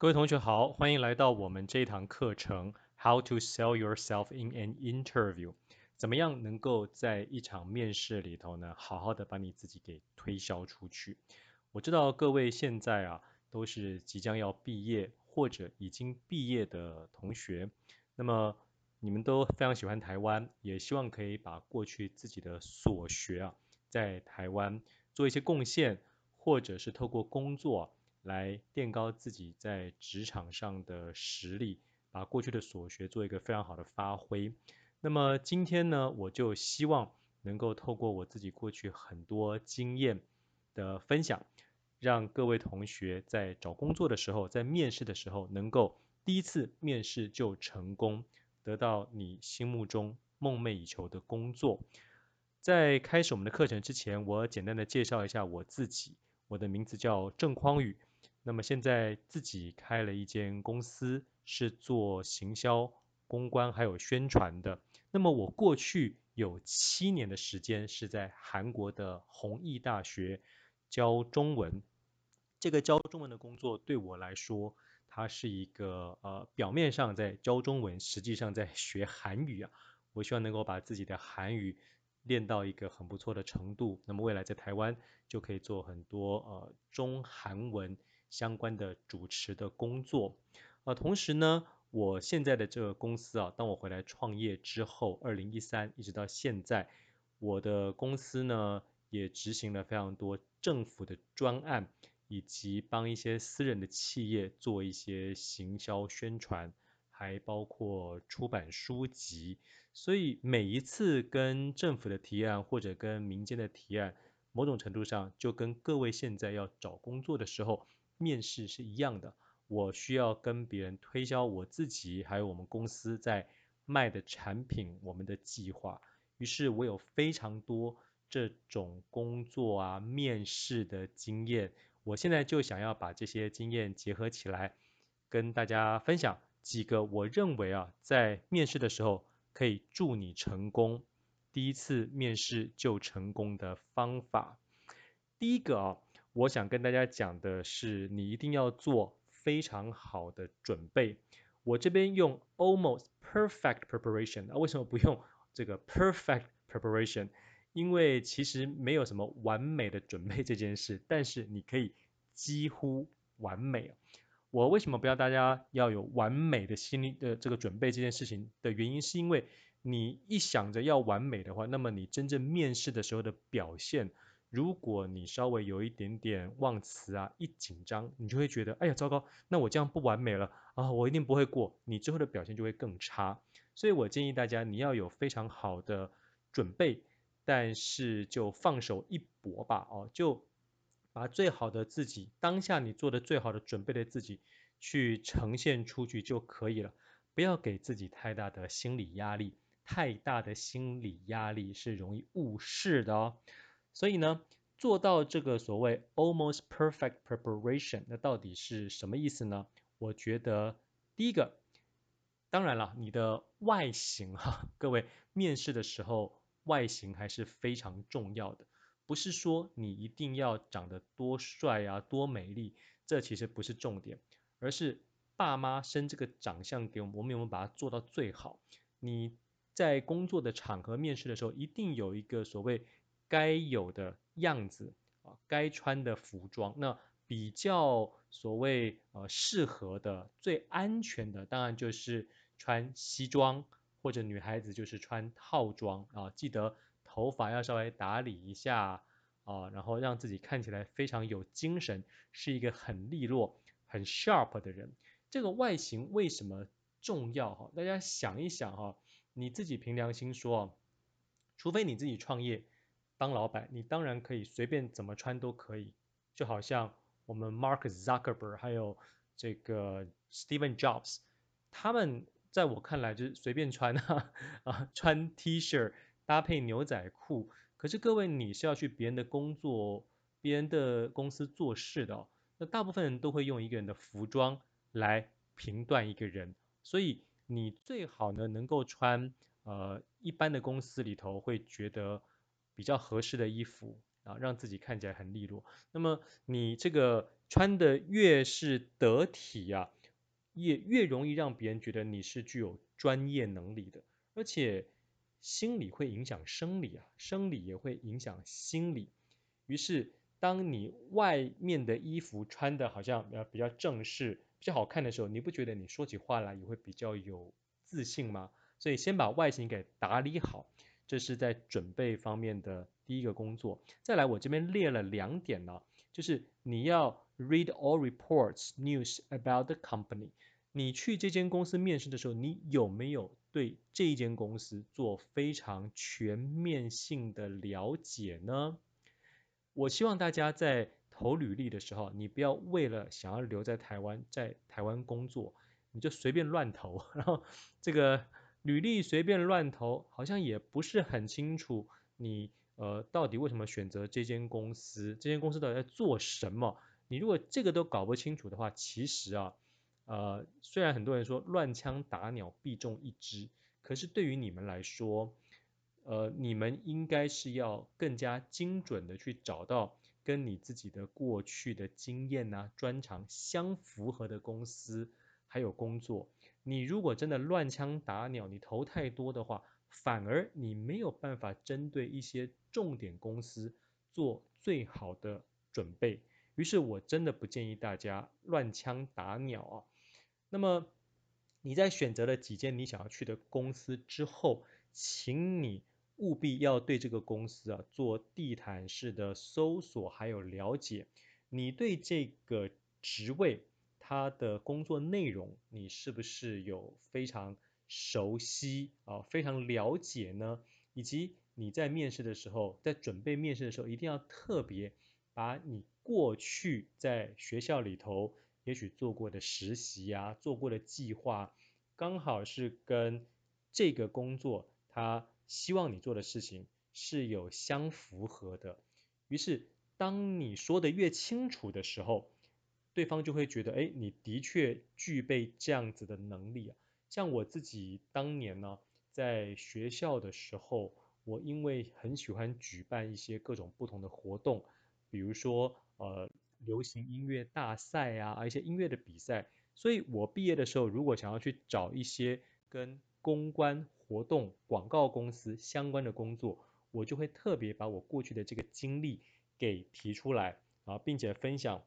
各位同学好，欢迎来到我们这一堂课程，How to sell yourself in an interview？怎么样能够在一场面试里头呢，好好的把你自己给推销出去？我知道各位现在啊，都是即将要毕业或者已经毕业的同学，那么你们都非常喜欢台湾，也希望可以把过去自己的所学啊，在台湾做一些贡献，或者是透过工作。来垫高自己在职场上的实力，把过去的所学做一个非常好的发挥。那么今天呢，我就希望能够透过我自己过去很多经验的分享，让各位同学在找工作的时候，在面试的时候，能够第一次面试就成功，得到你心目中梦寐以求的工作。在开始我们的课程之前，我简单的介绍一下我自己，我的名字叫郑匡宇。那么现在自己开了一间公司，是做行销、公关还有宣传的。那么我过去有七年的时间是在韩国的弘毅大学教中文。这个教中文的工作对我来说，它是一个呃表面上在教中文，实际上在学韩语啊。我希望能够把自己的韩语练到一个很不错的程度。那么未来在台湾就可以做很多呃中韩文。相关的主持的工作，呃，同时呢，我现在的这个公司啊，当我回来创业之后，二零一三一直到现在，我的公司呢也执行了非常多政府的专案，以及帮一些私人的企业做一些行销宣传，还包括出版书籍。所以每一次跟政府的提案或者跟民间的提案，某种程度上就跟各位现在要找工作的时候。面试是一样的，我需要跟别人推销我自己，还有我们公司在卖的产品，我们的计划。于是我有非常多这种工作啊，面试的经验。我现在就想要把这些经验结合起来，跟大家分享几个我认为啊，在面试的时候可以助你成功，第一次面试就成功的方法。第一个啊。我想跟大家讲的是，你一定要做非常好的准备。我这边用 almost perfect preparation，那为什么不用 这个 perfect preparation？因为其实没有什么完美的准备这件事，但是你可以几乎完美。我为什么不要大家要有完美的心理的这个准备这件事情的原因，是因为你一想着要完美的话，那么你真正面试的时候的表现。如果你稍微有一点点忘词啊，一紧张，你就会觉得，哎呀，糟糕，那我这样不完美了啊，我一定不会过，你之后的表现就会更差。所以我建议大家，你要有非常好的准备，但是就放手一搏吧，哦，就把最好的自己，当下你做的最好的准备的自己，去呈现出去就可以了，不要给自己太大的心理压力，太大的心理压力是容易误事的哦。所以呢，做到这个所谓 almost perfect preparation，那到底是什么意思呢？我觉得第一个，当然了，你的外形哈，各位面试的时候外形还是非常重要的，不是说你一定要长得多帅啊、多美丽，这其实不是重点，而是爸妈生这个长相给我们，我们有没有把它做到最好？你在工作的场合面试的时候，一定有一个所谓。该有的样子啊，该穿的服装，那比较所谓呃适合的、最安全的，当然就是穿西装，或者女孩子就是穿套装啊。记得头发要稍微打理一下啊，然后让自己看起来非常有精神，是一个很利落、很 sharp 的人。这个外形为什么重要哈？大家想一想哈，你自己凭良心说，除非你自己创业。当老板，你当然可以随便怎么穿都可以，就好像我们 Mark Zuckerberg 还有这个 Steven Jobs，他们在我看来就是随便穿啊啊，穿 T 恤搭配牛仔裤。可是各位，你是要去别人的工作、别人的公司做事的，那大部分人都会用一个人的服装来评断一个人，所以你最好呢能够穿呃一般的公司里头会觉得。比较合适的衣服啊，让自己看起来很利落。那么你这个穿的越是得体啊，也越容易让别人觉得你是具有专业能力的。而且心理会影响生理啊，生理也会影响心理。于是当你外面的衣服穿的好像呃比较正式、比较好看的时候，你不觉得你说起话来也会比较有自信吗？所以先把外形给打理好，这是在准备方面的第一个工作。再来，我这边列了两点呢，就是你要 read all reports, news about the company。你去这间公司面试的时候，你有没有对这一间公司做非常全面性的了解呢？我希望大家在投履历的时候，你不要为了想要留在台湾，在台湾工作，你就随便乱投，然后这个。履历随便乱投，好像也不是很清楚你呃到底为什么选择这间公司，这间公司到底在做什么？你如果这个都搞不清楚的话，其实啊呃虽然很多人说乱枪打鸟必中一只，可是对于你们来说，呃你们应该是要更加精准的去找到跟你自己的过去的经验啊专长相符合的公司还有工作。你如果真的乱枪打鸟，你投太多的话，反而你没有办法针对一些重点公司做最好的准备。于是我真的不建议大家乱枪打鸟啊。那么你在选择了几间你想要去的公司之后，请你务必要对这个公司啊做地毯式的搜索还有了解。你对这个职位。他的工作内容，你是不是有非常熟悉啊，非常了解呢？以及你在面试的时候，在准备面试的时候，一定要特别把你过去在学校里头也许做过的实习啊，做过的计划，刚好是跟这个工作他希望你做的事情是有相符合的。于是，当你说的越清楚的时候，对方就会觉得，哎，你的确具备这样子的能力啊。像我自己当年呢，在学校的时候，我因为很喜欢举办一些各种不同的活动，比如说呃流行音乐大赛啊，一些音乐的比赛，所以我毕业的时候，如果想要去找一些跟公关活动、广告公司相关的工作，我就会特别把我过去的这个经历给提出来啊，并且分享。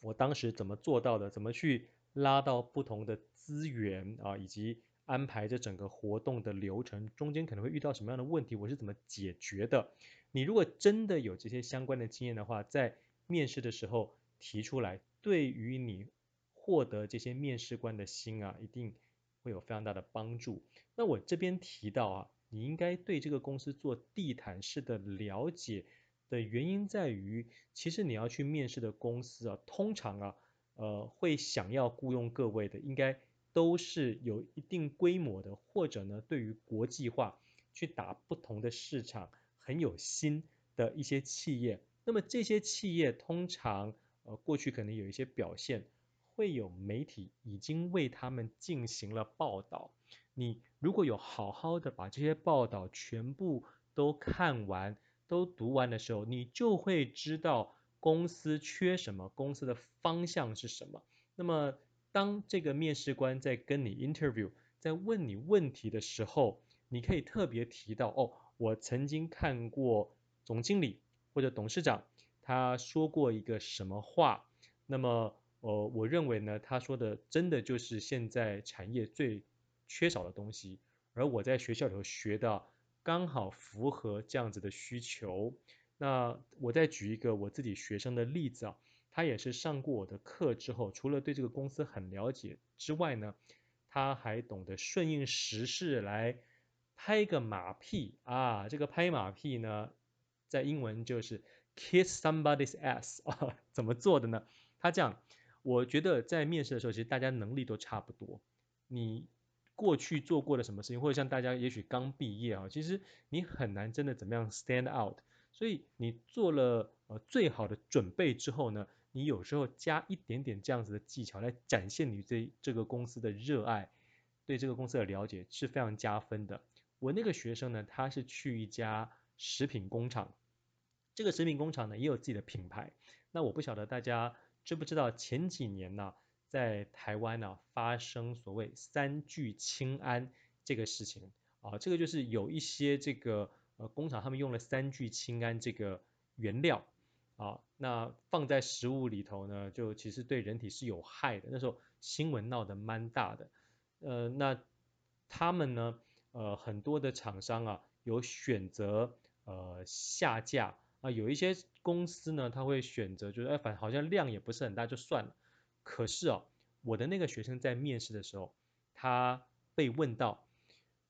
我当时怎么做到的？怎么去拉到不同的资源啊，以及安排这整个活动的流程，中间可能会遇到什么样的问题？我是怎么解决的？你如果真的有这些相关的经验的话，在面试的时候提出来，对于你获得这些面试官的心啊，一定会有非常大的帮助。那我这边提到啊，你应该对这个公司做地毯式的了解。的原因在于，其实你要去面试的公司啊，通常啊，呃，会想要雇佣各位的，应该都是有一定规模的，或者呢，对于国际化去打不同的市场很有心的一些企业。那么这些企业通常，呃，过去可能有一些表现，会有媒体已经为他们进行了报道。你如果有好好的把这些报道全部都看完。都读完的时候，你就会知道公司缺什么，公司的方向是什么。那么，当这个面试官在跟你 interview，在问你问题的时候，你可以特别提到哦，我曾经看过总经理或者董事长他说过一个什么话。那么，呃，我认为呢，他说的真的就是现在产业最缺少的东西，而我在学校里头学的。刚好符合这样子的需求。那我再举一个我自己学生的例子啊，他也是上过我的课之后，除了对这个公司很了解之外呢，他还懂得顺应时势来拍个马屁啊。这个拍马屁呢，在英文就是 kiss somebody's ass 啊。怎么做的呢？他这样，我觉得在面试的时候，其实大家能力都差不多。你。过去做过的什么事情，或者像大家也许刚毕业啊，其实你很难真的怎么样 stand out。所以你做了呃最好的准备之后呢，你有时候加一点点这样子的技巧来展现你对这个公司的热爱，对这个公司的了解是非常加分的。我那个学生呢，他是去一家食品工厂，这个食品工厂呢也有自己的品牌。那我不晓得大家知不知道，前几年呢，在台湾呢发生所谓三聚氰胺这个事情啊，这个就是有一些这个呃工厂他们用了三聚氰胺这个原料啊，那放在食物里头呢，就其实对人体是有害的。那时候新闻闹得蛮大的，呃，那他们呢，呃，很多的厂商啊有选择呃下架。啊，有一些公司呢，他会选择就是，哎，反正好像量也不是很大，就算了。可是哦，我的那个学生在面试的时候，他被问到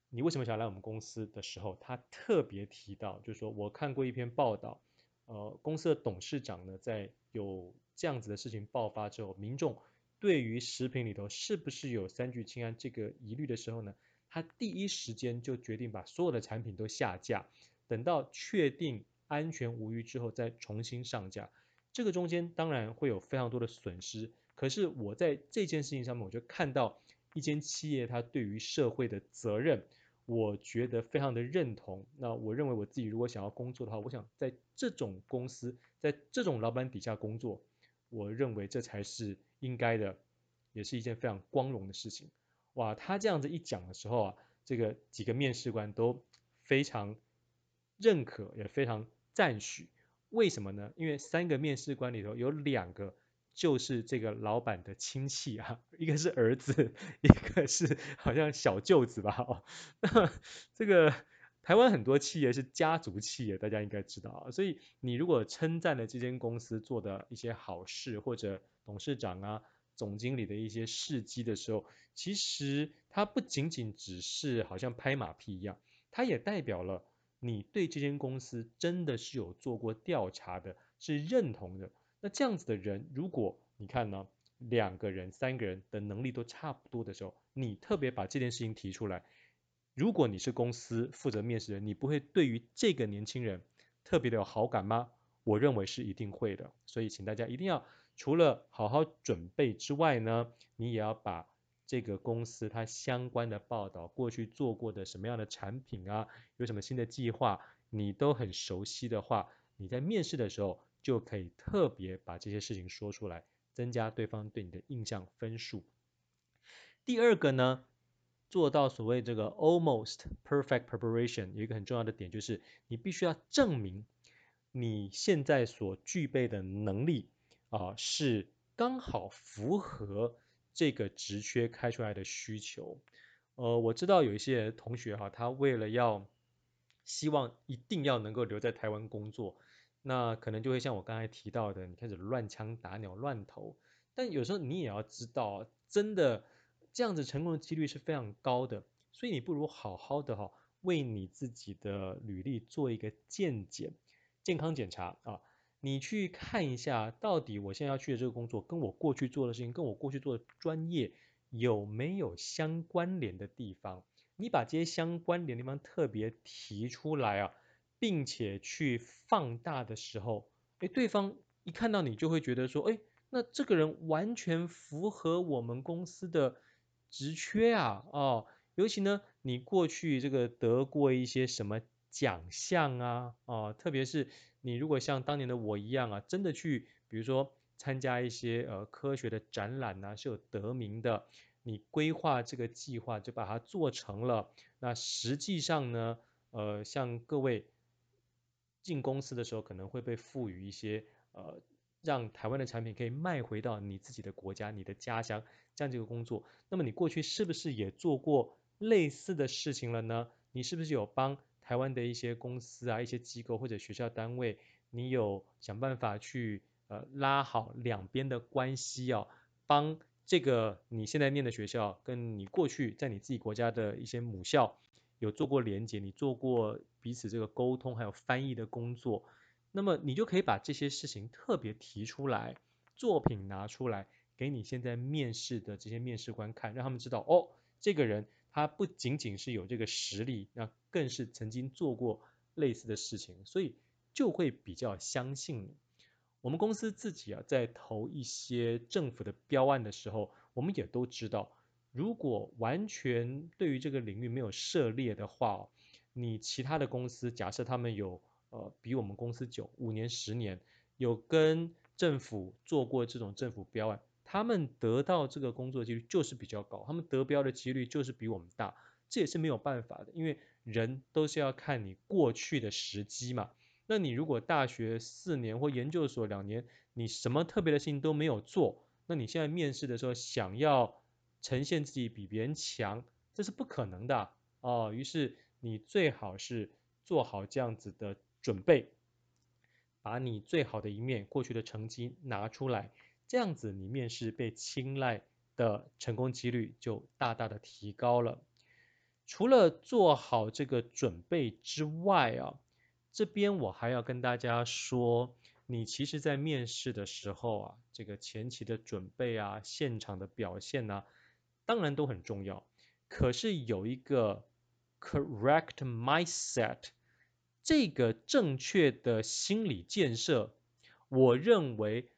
你为什么想来我们公司的时候，他特别提到，就是说我看过一篇报道，呃，公司的董事长呢，在有这样子的事情爆发之后，民众对于食品里头是不是有三聚氰胺这个疑虑的时候呢，他第一时间就决定把所有的产品都下架，等到确定。安全无虞之后再重新上架，这个中间当然会有非常多的损失。可是我在这件事情上面，我就看到一间企业它对于社会的责任，我觉得非常的认同。那我认为我自己如果想要工作的话，我想在这种公司，在这种老板底下工作，我认为这才是应该的，也是一件非常光荣的事情。哇，他这样子一讲的时候啊，这个几个面试官都非常认可，也非常。赞许，为什么呢？因为三个面试官里头有两个就是这个老板的亲戚啊，一个是儿子，一个是好像小舅子吧。哦，那这个台湾很多企业是家族企业，大家应该知道啊。所以你如果称赞了这间公司做的一些好事，或者董事长啊、总经理的一些事迹的时候，其实它不仅仅只是好像拍马屁一样，它也代表了。你对这间公司真的是有做过调查的，是认同的。那这样子的人，如果你看呢，两个人、三个人的能力都差不多的时候，你特别把这件事情提出来，如果你是公司负责面试人，你不会对于这个年轻人特别的有好感吗？我认为是一定会的。所以请大家一定要除了好好准备之外呢，你也要把。这个公司它相关的报道，过去做过的什么样的产品啊，有什么新的计划，你都很熟悉的话，你在面试的时候就可以特别把这些事情说出来，增加对方对你的印象分数。第二个呢，做到所谓这个 almost perfect preparation，有一个很重要的点就是，你必须要证明你现在所具备的能力啊，是刚好符合。这个职缺开出来的需求，呃，我知道有一些同学哈，他为了要希望一定要能够留在台湾工作，那可能就会像我刚才提到的，你开始乱枪打鸟乱投。但有时候你也要知道，真的这样子成功的几率是非常高的，所以你不如好好的哈，为你自己的履历做一个健检、健康检查啊。你去看一下，到底我现在要去的这个工作，跟我过去做的事情，跟我过去做的专业有没有相关联的地方？你把这些相关联的地方特别提出来啊，并且去放大的时候，哎，对方一看到你就会觉得说，哎，那这个人完全符合我们公司的职缺啊，哦，尤其呢，你过去这个得过一些什么奖项啊，哦，特别是。你如果像当年的我一样啊，真的去，比如说参加一些呃科学的展览啊，是有得名的。你规划这个计划就把它做成了。那实际上呢，呃，像各位进公司的时候，可能会被赋予一些呃，让台湾的产品可以卖回到你自己的国家、你的家乡这样这个工作。那么你过去是不是也做过类似的事情了呢？你是不是有帮？台湾的一些公司啊，一些机构或者学校单位，你有想办法去呃拉好两边的关系哦，帮这个你现在念的学校跟你过去在你自己国家的一些母校有做过连接，你做过彼此这个沟通还有翻译的工作，那么你就可以把这些事情特别提出来，作品拿出来给你现在面试的这些面试官看，让他们知道哦，这个人。他不仅仅是有这个实力，那更是曾经做过类似的事情，所以就会比较相信你。我们公司自己啊，在投一些政府的标案的时候，我们也都知道，如果完全对于这个领域没有涉猎的话，你其他的公司假设他们有呃比我们公司久五年十年，有跟政府做过这种政府标案，他们得到这个工作几率就是比较高，他们得标的几率就是比我们大，这也是没有办法的，因为人都是要看你过去的时机嘛。那你如果大学四年或研究所两年，你什么特别的事情都没有做，那你现在面试的时候想要呈现自己比别人强，这是不可能的哦。于是你最好是做好这样子的准备，把你最好的一面、过去的成绩拿出来，这样子你面试被青睐的成功几率就大大的提高了。除了做好这个准备之外啊。这边我还要跟大家说，你其实，在面试的时候啊，这个前期的准备啊，现场的表现呢，当然都很重要。可是有一个 correct mindset，这个正确的心理建设，我认为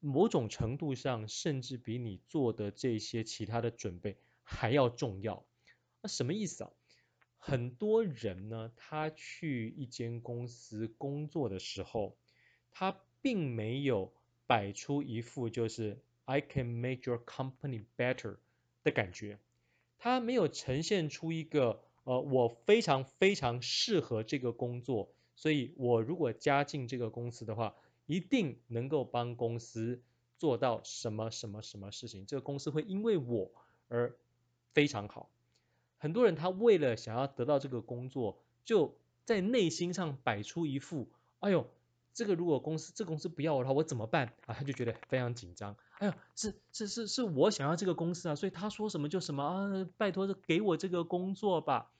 某种程度上，甚至比你做的这些其他的准备还要重要。那什么意思啊？很多人呢，他去一间公司工作的时候，他并没有摆出一副就是 I can make your company better 的感觉，他没有呈现出一个呃，我非常非常适合这个工作，所以我如果加进这个公司的话，一定能够帮公司做到什么什么什么事情，这个公司会因为我而非常好。很多人他为了想要得到这个工作，就在内心上摆出一副，哎呦，这个如果公司这公司不要我的话，我怎么办啊？他就觉得非常紧张。哎呦，是是是是我想要这个公司啊，所以他说什么就什么啊，拜托给我这个工作吧。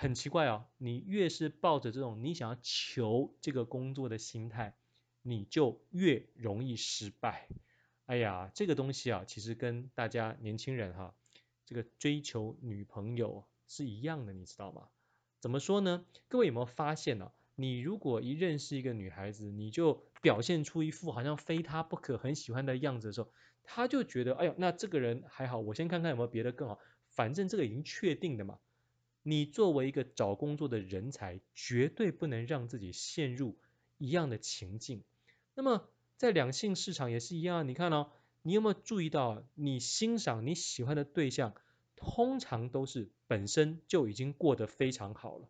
很奇怪哦，你越是抱着这种你想要求这个工作的心态，你就越容易失败。哎呀，这个东西啊，其实跟大家年轻人哈。这个追求女朋友是一样的，你知道吗？怎么说呢？各位有没有发现呢、你如果一认识一个女孩子，你就表现出一副好像非她不可、很喜欢的样子的时候，她就觉得，哎呦，那这个人还好，我先看看有没有别的更好。反正这个已经确定的嘛。你作为一个找工作的人才，绝对不能让自己陷入一样的情境。那么在两性市场也是一样，你看哦。你有没有注意到，你欣赏你喜欢的对象，通常都是本身就已经过得非常好了。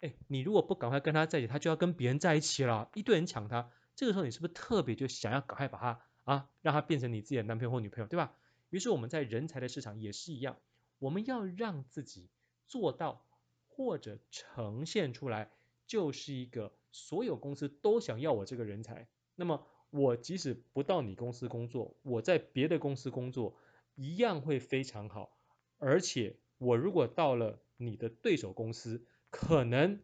哎，你如果不赶快跟他在一起，他就要跟别人在一起了，一堆人抢他。这个时候你是不是特别就想要赶快把他啊，让他变成你自己的男朋友或女朋友，对吧？于是我们在人才的市场也是一样，我们要让自己做到或者呈现出来，就是一个所有公司都想要我这个人才。那么。我即使不到你公司工作，我在别的公司工作一样会非常好。而且我如果到了你的对手公司，可能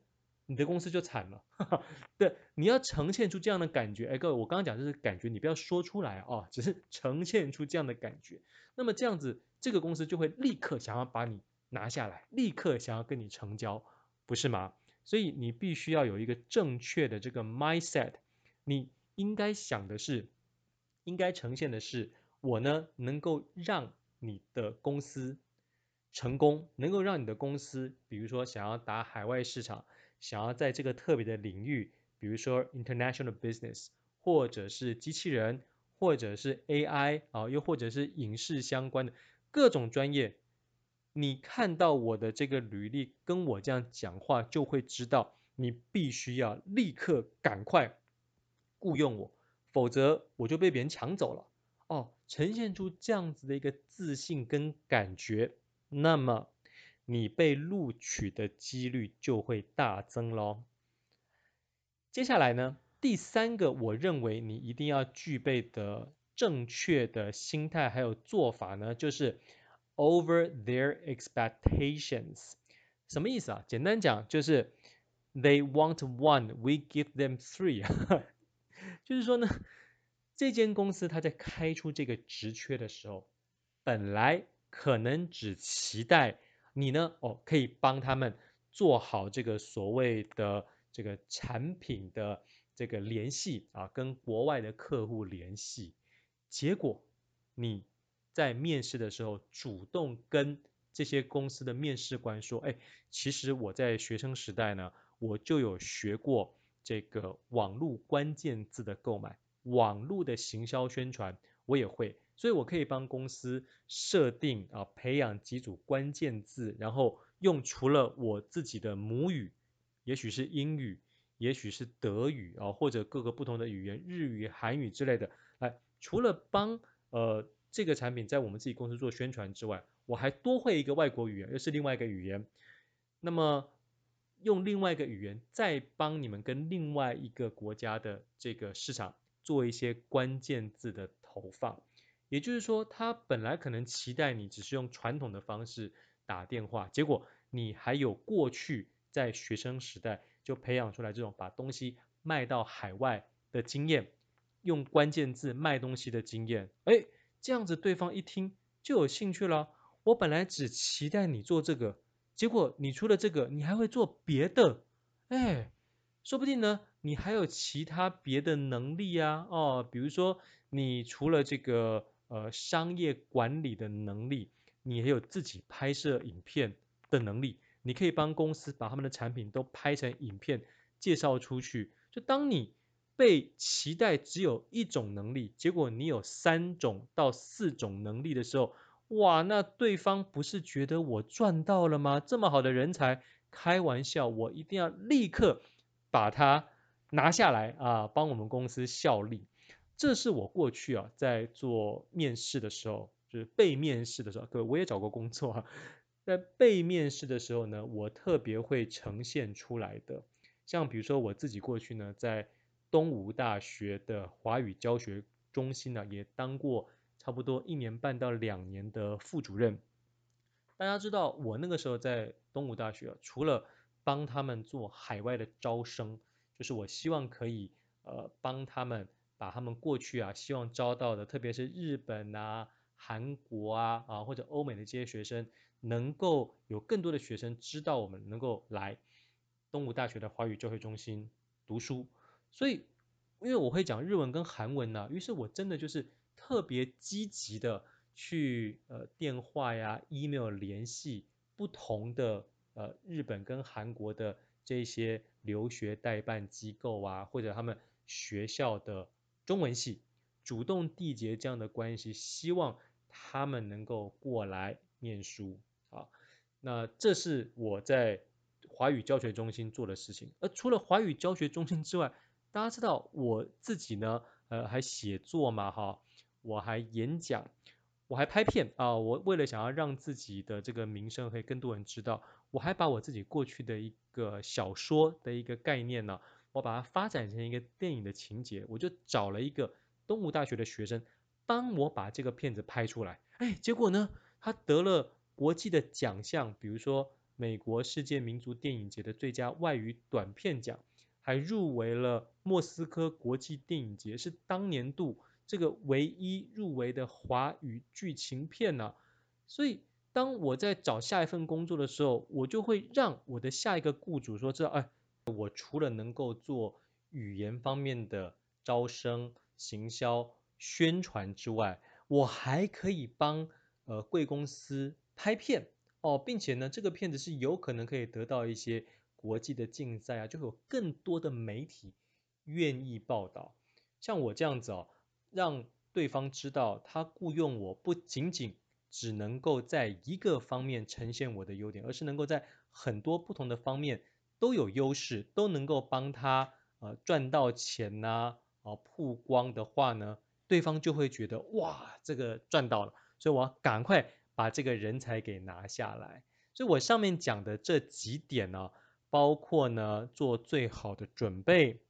你的公司就惨了。对，你要呈现出这样的感觉。哎，各位，我刚刚讲的是感觉，你不要说出来啊，只是呈现出这样的感觉。那么这样子，这个公司就会立刻想要把你拿下来，立刻想要跟你成交，不是吗？所以你必须要有一个正确的这个 mindset，你。应该想的是，应该呈现的是，我呢能够让你的公司成功，能够让你的公司，比如说想要打海外市场，想要在这个特别的领域，比如说 international business，或者是机器人，或者是 AI 啊，又或者是影视相关的各种专业，你看到我的这个履历，跟我这样讲话，就会知道你必须要立刻赶快。雇佣我，否则我就被别人抢走了。哦，呈现出这样子的一个自信跟感觉，那么你被录取的几率就会大增喽。接下来呢，第三个我认为你一定要具备的正确的心态还有做法呢，就是 over their expectations。什么意思啊？简单讲就是 they want one, we give them three。就是说呢，这间公司他在开出这个职缺的时候，本来可能只期待你呢，哦，可以帮他们做好这个所谓的这个产品的这个联系啊，跟国外的客户联系。结果你在面试的时候主动跟这些公司的面试官说，哎，其实我在学生时代呢，我就有学过这个网络关键字的购买，网络的行销宣传我也会，所以我可以帮公司设定啊，培养几组关键字，然后用除了我自己的母语，也许是英语，也许是德语啊，或者各个不同的语言，日语、韩语之类的，来，除了帮呃这个产品在我们自己公司做宣传之外，我还多会一个外国语言，又是另外一个语言，那么。用另外一个语言再帮你们跟另外一个国家的这个市场做一些关键字的投放，也就是说，他本来可能期待你只是用传统的方式打电话，结果你还有过去在学生时代就培养出来这种把东西卖到海外的经验，用关键字卖东西的经验，哎，这样子对方一听就有兴趣了。我本来只期待你做这个。结果你除了这个，你还会做别的，哎，说不定呢，你还有其他别的能力啊，哦，比如说你除了这个呃商业管理的能力，你还有自己拍摄影片的能力，你可以帮公司把他们的产品都拍成影片介绍出去。就当你被期待只有一种能力，结果你有三种到四种能力的时候。哇，那对方不是觉得我赚到了吗？这么好的人才，开玩笑，我一定要立刻把他拿下来啊，帮我们公司效力。这是我过去啊在做面试的时候，就是被面试的时候，各位我也找过工作啊，在被面试的时候呢，我特别会呈现出来的。像比如说我自己过去呢，在东吴大学的华语教学中心呢，也当过。差不多一年半到两年的副主任，大家知道我那个时候在东吴大学，除了帮他们做海外的招生，就是我希望可以呃帮他们把他们过去啊希望招到的，特别是日本啊、韩国啊啊或者欧美的这些学生，能够有更多的学生知道我们能够来东吴大学的华语教学中心读书，所以因为我会讲日文跟韩文呢、于是我真的就是。特别积极的去呃电话呀、email 联系不同的呃日本跟韩国的这些留学代办机构啊，或者他们学校的中文系，主动缔结这样的关系，希望他们能够过来念书啊。那这是我在华语教学中心做的事情。而除了华语教学中心之外，大家知道我自己呢，呃，还写作嘛，哈。我还演讲，我还拍片啊！我为了想要让自己的这个名声可以更多人知道，我还把我自己过去的一个小说的一个概念呢，我把它发展成一个电影的情节，我就找了一个东吴大学的学生帮我把这个片子拍出来。哎，结果呢，他得了国际的奖项，比如说美国世界民族电影节的最佳外语短片奖，还入围了莫斯科国际电影节，是当年度。这个唯一入围的华语剧情片呢，所以当我在找下一份工作的时候，我就会让我的下一个雇主说知道，哎，我除了能够做语言方面的招生、行销、宣传之外，我还可以帮呃贵公司拍片哦，并且呢，这个片子是有可能可以得到一些国际的竞赛啊，就会有更多的媒体愿意报道，像我这样子哦。让对方知道，他雇佣我不仅仅只能够在一个方面呈现我的优点，而是能够在很多不同的方面都有优势，都能够帮他呃赚到钱呐，啊，曝光的话呢，对方就会觉得哇，这个赚到了，所以我要赶快把这个人才给拿下来。所以我上面讲的这几点呢，包括呢做最好的准备，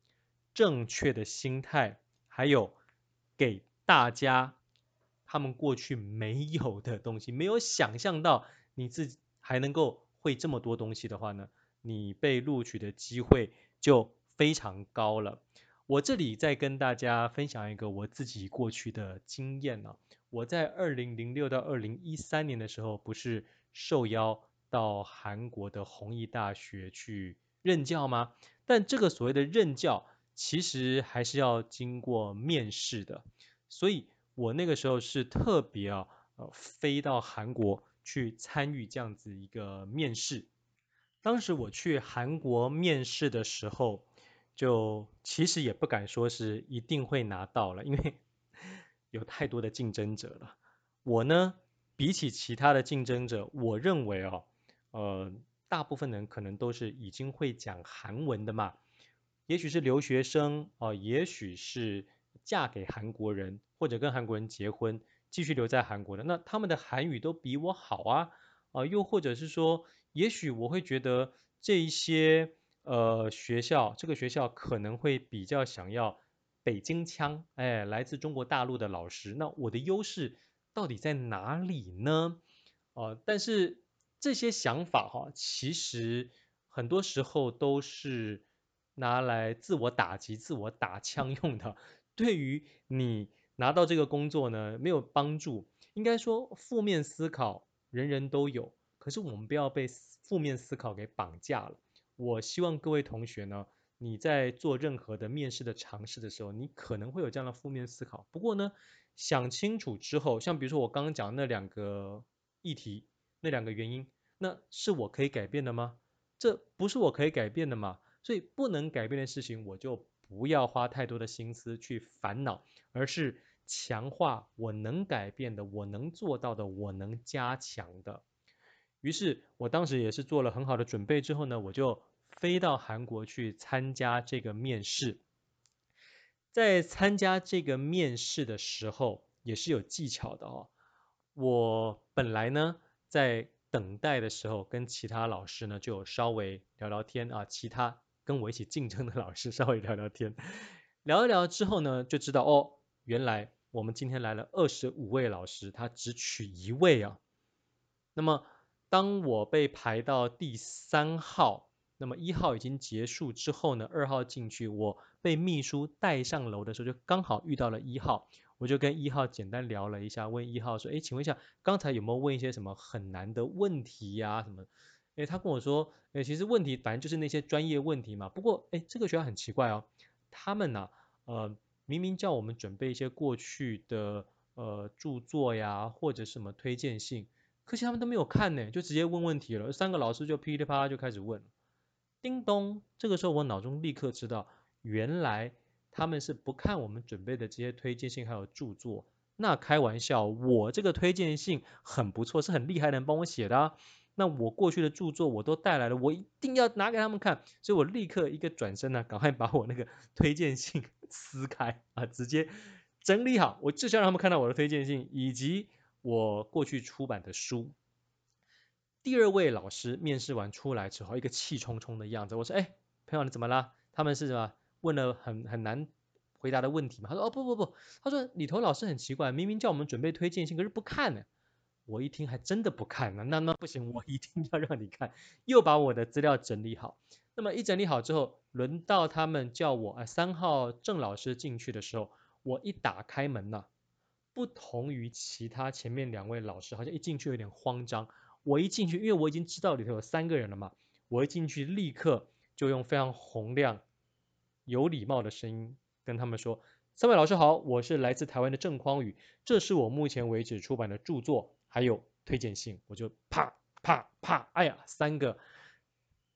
正确的心态，还有。给大家他们过去没有的东西，没有想象到你自己还能够会这么多东西的话呢，你被录取的机会就非常高了。我这里再跟大家分享一个我自己过去的经验呢。我在二零零六到二零一三年的时候，不是受邀到韩国的弘毅大学去任教吗？但这个所谓的任教。其实还是要经过面试的，所以我那个时候是特别啊，呃，飞到韩国去参与这样子一个面试。当时我去韩国面试的时候，就其实也不敢说是一定会拿到了，因为 有太多的竞争者了。我呢，比起其他的竞争者，我认为哦，呃，大部分人可能都是已经会讲韩文的嘛，也许是留学生哦，也许是嫁给韩国人，或者跟韩国人结婚，继续留在韩国的，那他们的韩语都比我好啊，啊，又或者是说，也许我会觉得这一些呃学校，这个学校可能会比较想要北京腔，哎，来自中国大陆的老师，那我的优势。到底在哪里呢？呃，但是这些想法哈，其实很多时候都是拿来自我打击、自我打枪用的。对于你拿到这个工作呢，没有帮助。应该说，负面思考人人都有，可是我们不要被负面思考给绑架了。我希望各位同学呢，你在做任何的面试的尝试的时候，你可能会有这样的负面思考。不过呢，想清楚之后，像比如说我刚刚讲的那两个议题，那两个原因，那是我可以改变的吗？这不是我可以改变的吗？所以不能改变的事情，我就不要花太多的心思去烦恼，而是强化我能改变的、我能做到的、我能加强的。于是我当时也是做了很好的准备之后呢，我就飞到韩国去参加这个面试。在参加这个面试的时候，也是有技巧的哦。我本来呢，在等待的时候，跟其他老师呢就稍微聊聊天啊，其他跟我一起竞争的老师稍微聊聊天，聊一聊之后呢，就知道哦，原来我们今天来了二十五位老师，他只取一位啊。那么，当我被排到第三号。那么一号已经结束之后呢，二号进去，我被秘书带上楼的时候，就刚好遇到了一号，我就跟一号简单聊了一下，问一号说，哎，请问一下，刚才有没有问一些什么很难的问题呀？什么？哎，他跟我说，哎，其实问题反正就是那些专业问题嘛。不过，哎，这个学校很奇怪哦，他们呢，呃，明明叫我们准备一些过去的呃著作呀，或者什么推荐信，可惜他们都没有看呢，就直接问问题了，三个老师就噼里啪啦就开始问。叮咚！这个时候我脑中立刻知道，原来他们是不看我们准备的这些推荐信还有著作。那开玩笑，我这个推荐信很不错，是很厉害的人帮我写的啊。那我过去的著作我都带来了，我一定要拿给他们看。所以我立刻一个转身呢，赶快把我那个推荐信 撕开啊，直接整理好。我就是要让他们看到我的推荐信以及我过去出版的书。第二位老师面试完出来之后，一个气冲冲的样子。我说：“哎，朋友，你怎么了？他们是什么？问了很很难回答的问题嘛？”他说：“哦，不不不，他说里头老师很奇怪，明明叫我们准备推荐信，可是不看呢。”我一听还真的不看呢，那那不行，我一定要让你看。又把我的资料整理好。那么一整理好之后，轮到他们叫我啊三号郑老师进去的时候，我一打开门呐，不同于其他前面两位老师，好像一进去有点慌张。我一进去，因为我已经知道里头有三个人了嘛，我一进去立刻就用非常洪亮、有礼貌的声音跟他们说：“三位老师好，我是来自台湾的郑匡宇，这是我目前为止出版的著作还有推荐信。”我就啪啪啪，哎呀，三个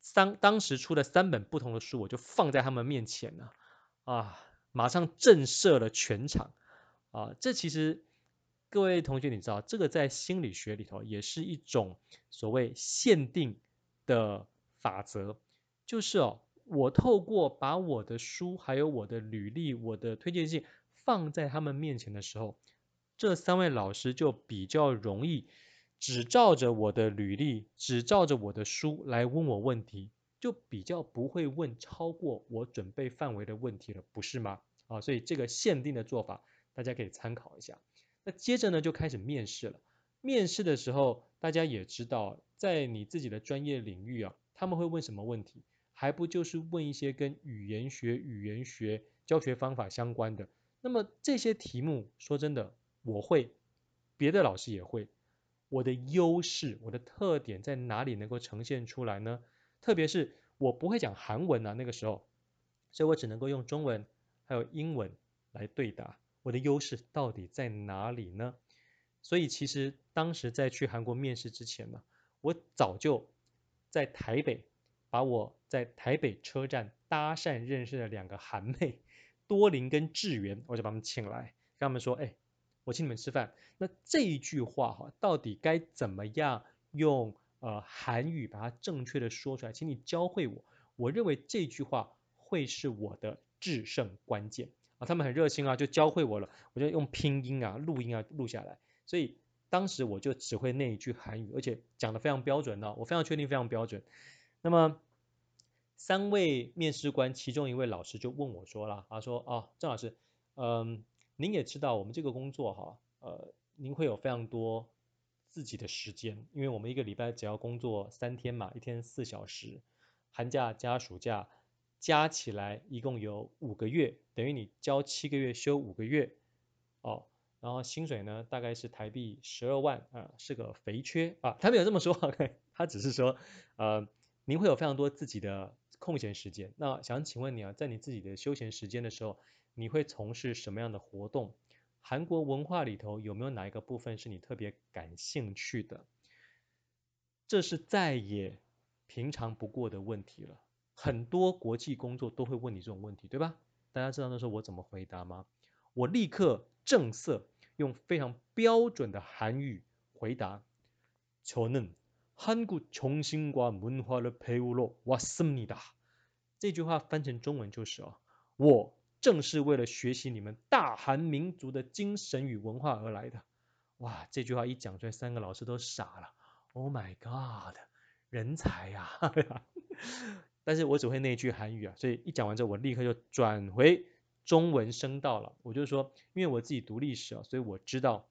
三当时出的三本不同的书，我就放在他们面前了啊，马上震慑了全场啊！这其实。各位同学，你知道这个在心理学里头也是一种所谓限定的法则，就是哦，我透过把我的书、还有我的履历、我的推荐信放在他们面前的时候，这三位老师就比较容易只照着我的履历、只照着我的书来问我问题，就比较不会问超过我准备范围的问题了，不是吗？啊，所以这个限定的做法，大家可以参考一下。那接着呢，就开始面试了。面试的时候，大家也知道，在你自己的专业领域啊，他们会问什么问题？还不就是问一些跟语言学、语言学教学方法相关的？那么这些题目，说真的，我会，别的老师也会。我的优势、我的特点在哪里能够呈现出来呢？特别是我不会讲韩文啊，那个时候，所以我只能够用中文还有英文来对答。我的优势到底在哪里呢？所以其实当时在去韩国面试之前呢，我早就在台北把我在台北车站搭讪认识的两个韩妹多琳跟智媛，我就把他们请来，跟他们说：“哎，我请你们吃饭。”那这一句话哈，到底该怎么样用呃韩语把它正确的说出来？请你教会我。我认为这句话会是我的制胜关键啊！他们很热心啊，就教会我了。我就用拼音啊、录音啊录下来。所以当时我就只会那一句韩语，而且讲得非常标准呢、啊。我非常确定非常标准。那么。三位面试官，其中一位老师就问我说了，他说：“哦，郑老师，嗯，您也知道我们这个工作哈，呃，您会有非常多自己的时间，因为我们一个礼拜只要工作三天嘛，一天四小时，寒假加暑假加起来一共有五个月，等于你交七个月休五个月，哦，然后薪水呢大概是台币十二万啊、是个肥缺啊，他没有这么说，OK，他只是说，呃，您会有非常多自己的。”空闲时间，那想请问你啊，在你自己的休闲时间的时候，你会从事什么样的活动？韩国文化里头有没有哪一个部分是你特别感兴趣的？这是再也平常不过的问题了。很多国际工作都会问你这种问题，对吧？大家知道那时候我怎么回答吗？我立刻正色用非常标准的韩语回答：求嫩。한국정신과문화를배우러왔습니다。这句话翻成中文就是哦，我正是为了学习你们大韩民族的精神与文化而来的。哇，这句话一讲出来，三个老师都傻了。Oh my god，人才呀！但是我只会那句韩语啊，所以一讲完之后，我立刻就转回中文声道了。我就说，因为我自己读历史啊，所以我知道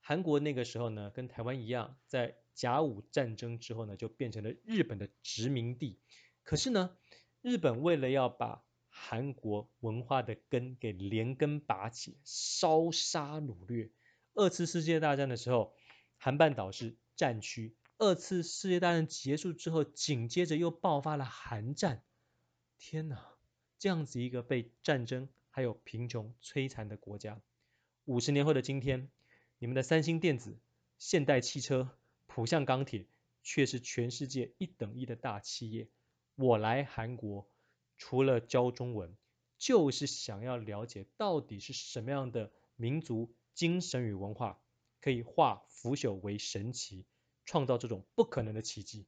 韩国那个时候呢，跟台湾一样，在 甲午战争之后呢，就变成了日本的殖民地。可是呢，日本为了要把韩国文化的根给连根拔起，烧杀掳掠。二次世界大战的时候，韩半岛是战区。二次世界大战结束之后，紧接着又爆发了韩战。天哪，这样子一个被战争还有贫穷摧残的国家，五十年后的今天，你们的三星电子、现代汽车。浦项钢铁却是全世界一等一的大企业。我来韩国除了教中文，就是想要了解到底是什么样的民族精神与文化，可以化腐朽为神奇，创造这种不可能的奇迹。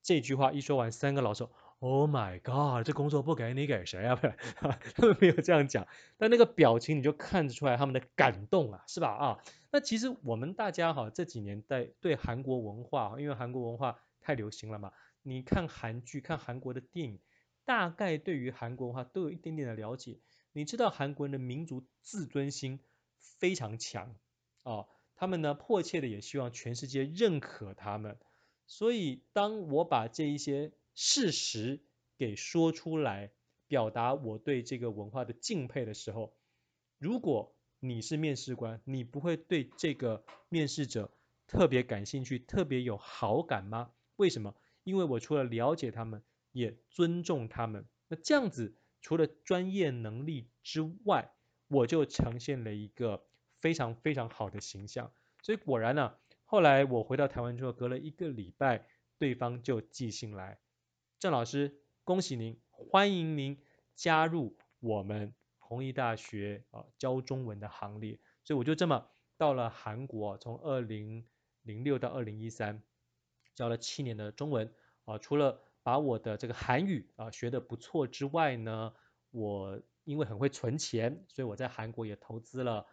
这句话一说完，三个老手。Oh my god！这工作不给你给谁啊？不是，他 们没有这样讲，但那个表情你就看得出来他们的感动啊，是吧？啊，那其实我们大家哈这几年在对韩国文化，因为韩国文化太流行了嘛，你看韩剧、看韩国的电影，大概对于韩国文化都有一点点的了解。你知道韩国人的民族自尊心非常强啊，他们呢迫切的也希望全世界认可他们，所以当我把这一些。事实给说出来，表达我对这个文化的敬佩的时候，如果你是面试官，你不会对这个面试者特别感兴趣、特别有好感吗？为什么？因为我除了了解他们，也尊重他们。那这样子，除了专业能力之外，我就呈现了一个非常非常好的形象。所以果然呢、后来我回到台湾之后，隔了一个礼拜，对方就寄信来。郑老师，恭喜您，欢迎您加入我们弘毅大学啊教中文的行列。所以我就这么到了韩国，从二零零六到二零一三，教了七年的中文啊。除了把我的这个韩语啊学得不错之外呢，我因为很会存钱，所以我在韩国也投资了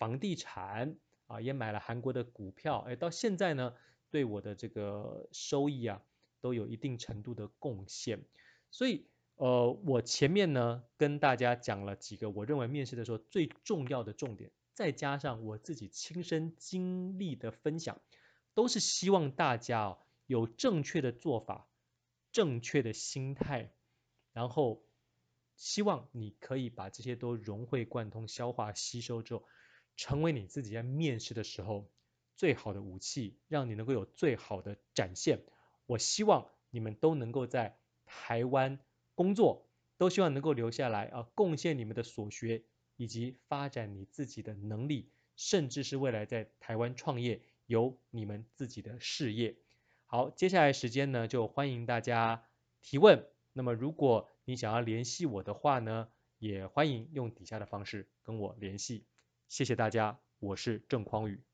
房地产啊，也买了韩国的股票。哎，到现在呢，对我的这个收益啊。都有一定程度的贡献，所以呃，我前面呢跟大家讲了几个我认为面试的时候最重要的重点，再加上我自己亲身经历的分享，都是希望大家哦有正确的做法，正确的心态，然后希望你可以把这些都融会贯通、消化吸收之后，成为你自己在面试的时候最好的武器，让你能够有最好的展现。我希望你们都能够在台湾工作，都希望能够留下来啊，贡献你们的所学，以及发展你自己的能力，甚至是未来在台湾创业，有你们自己的事业。好，接下来时间呢，就欢迎大家提问。那么如果你想要联系我的话呢，也欢迎用底下的方式跟我联系。谢谢大家，我是郑匡宇。